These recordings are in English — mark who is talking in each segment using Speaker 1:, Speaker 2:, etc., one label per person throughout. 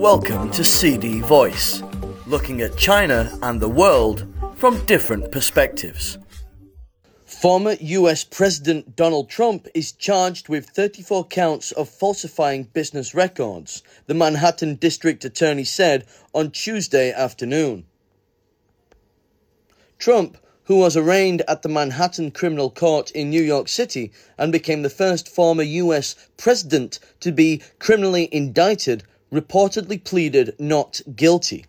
Speaker 1: Welcome to CD Voice, looking at China and the world from different perspectives. Former US President Donald Trump is charged with 34 counts of falsifying business records, the Manhattan District Attorney said on Tuesday afternoon. Trump, who was arraigned at the Manhattan Criminal Court in New York City and became the first former US president to be criminally indicted, reportedly pleaded not guilty.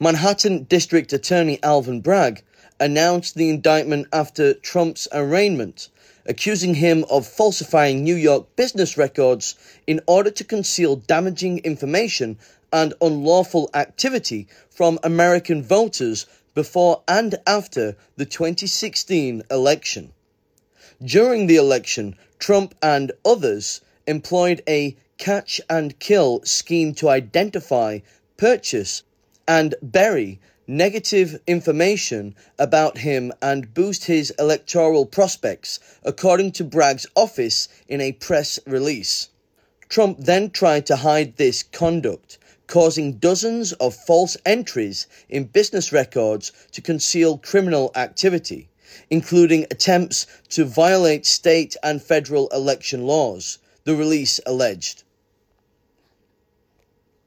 Speaker 1: Manhattan District Attorney Alvin Bragg announced the indictment after Trump's arraignment, accusing him of falsifying New York business records in order to conceal damaging information and unlawful activity from American voters before and after the 2016 election. During the election, Trump and others employed a catch and kill scheme to identify, purchase, and bury negative information about him and boost his electoral prospects, according to Bragg's office in a press release. Trump then tried to hide this conduct, causing dozens of false entries in business records to conceal criminal activity, including attempts to violate state and federal election laws, the release alleged.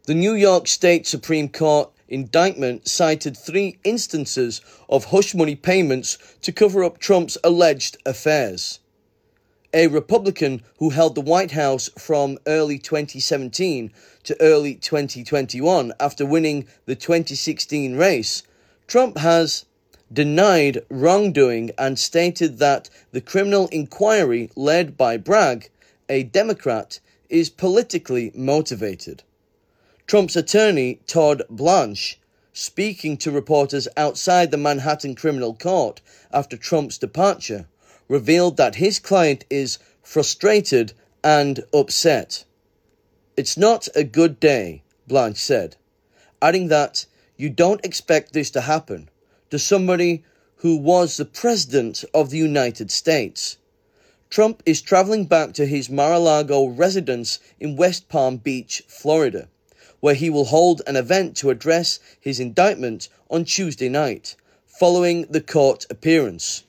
Speaker 1: The New York State Supreme Court indictment cited three instances of hush money payments to cover up Trump's alleged affairs. A Republican who held the White House from early 2017 to early 2021 after winning the 2016 race, Trump has denied wrongdoing and stated that the criminal inquiry led by Bragg, a Democrat, is politically motivated. Trump's attorney, Todd Blanche, speaking to reporters outside the Manhattan Criminal Court after Trump's departure, revealed that his client is frustrated and upset. It's not a good day, Blanche said, adding that you don't expect this to happen to somebody who was the President of the United States. Trump is traveling back to his Mar a Lago residence in West Palm Beach, Florida where he will hold an event to address his indictment on Tuesday night, following the court appearance.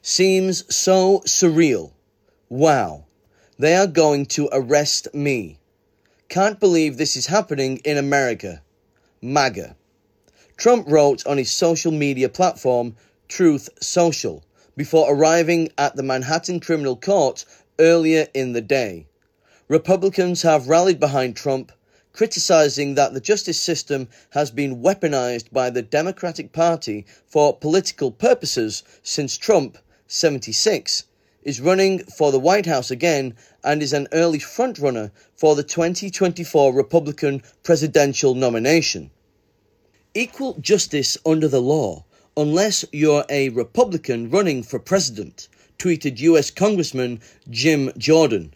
Speaker 1: Seems so surreal. Wow, they are going to arrest me. Can't believe this is happening in America. MAGA. Trump wrote on his social media platform, Truth Social, before arriving at the Manhattan Criminal Court earlier in the day. Republicans have rallied behind Trump, criticizing that the justice system has been weaponized by the Democratic Party for political purposes since Trump, 76, is running for the White House again and is an early frontrunner for the 2024 Republican presidential nomination. Equal justice under the law, unless you're a Republican running for president, tweeted US Congressman Jim Jordan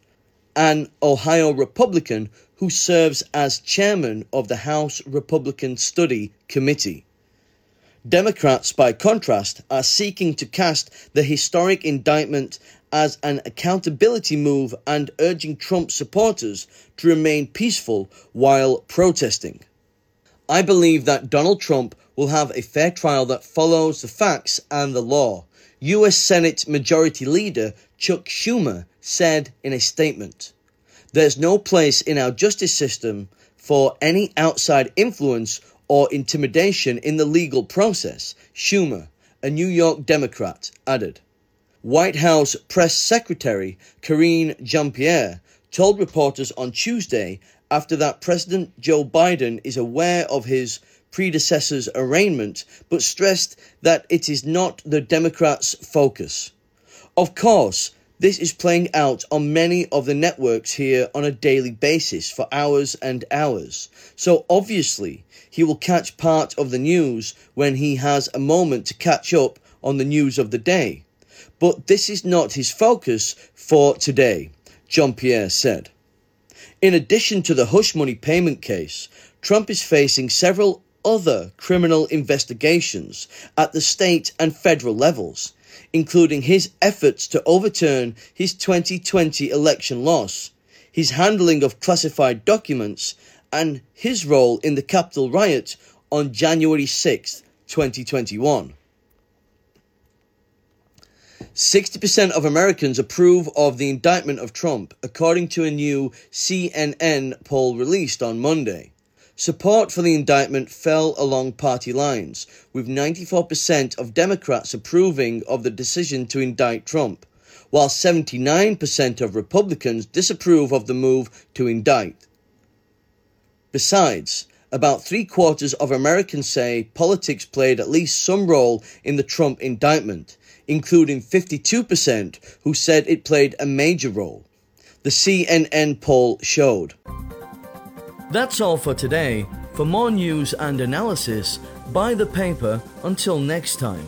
Speaker 1: an Ohio Republican who serves as chairman of the House Republican Study Committee. Democrats, by contrast, are seeking to cast the historic indictment as an accountability move and urging Trump supporters to remain peaceful while protesting. I believe that Donald Trump will have a fair trial that follows the facts and the law, U.S. Senate Majority Leader Chuck Schumer said in a statement. There's no place in our justice system for any outside influence or intimidation in the legal process, Schumer, a New York Democrat, added. White House Press Secretary Karine Jean Pierre told reporters on Tuesday after that President Joe Biden is aware of his predecessor's arraignment, but stressed that it is not the Democrats' focus. Of course, this is playing out on many of the networks here on a daily basis for hours and hours. So obviously, he will catch part of the news when he has a moment to catch up on the news of the day. But this is not his focus for today, Jean Pierre said. In addition to the hush money payment case, Trump is facing several other criminal investigations at the state and federal levels, including his efforts to overturn his 2020 election loss, his handling of classified documents, and his role in the Capitol riot on January 6, 2021. 60% of Americans approve of the indictment of Trump, according to a new CNN poll released on Monday. Support for the indictment fell along party lines, with 94% of Democrats approving of the decision to indict Trump, while 79% of Republicans disapprove of the move to indict. Besides, about three quarters of Americans say politics played at least some role in the Trump indictment, including 52% who said it played a major role. The CNN poll showed. That's all for today. For more news and analysis, buy the paper. Until next time.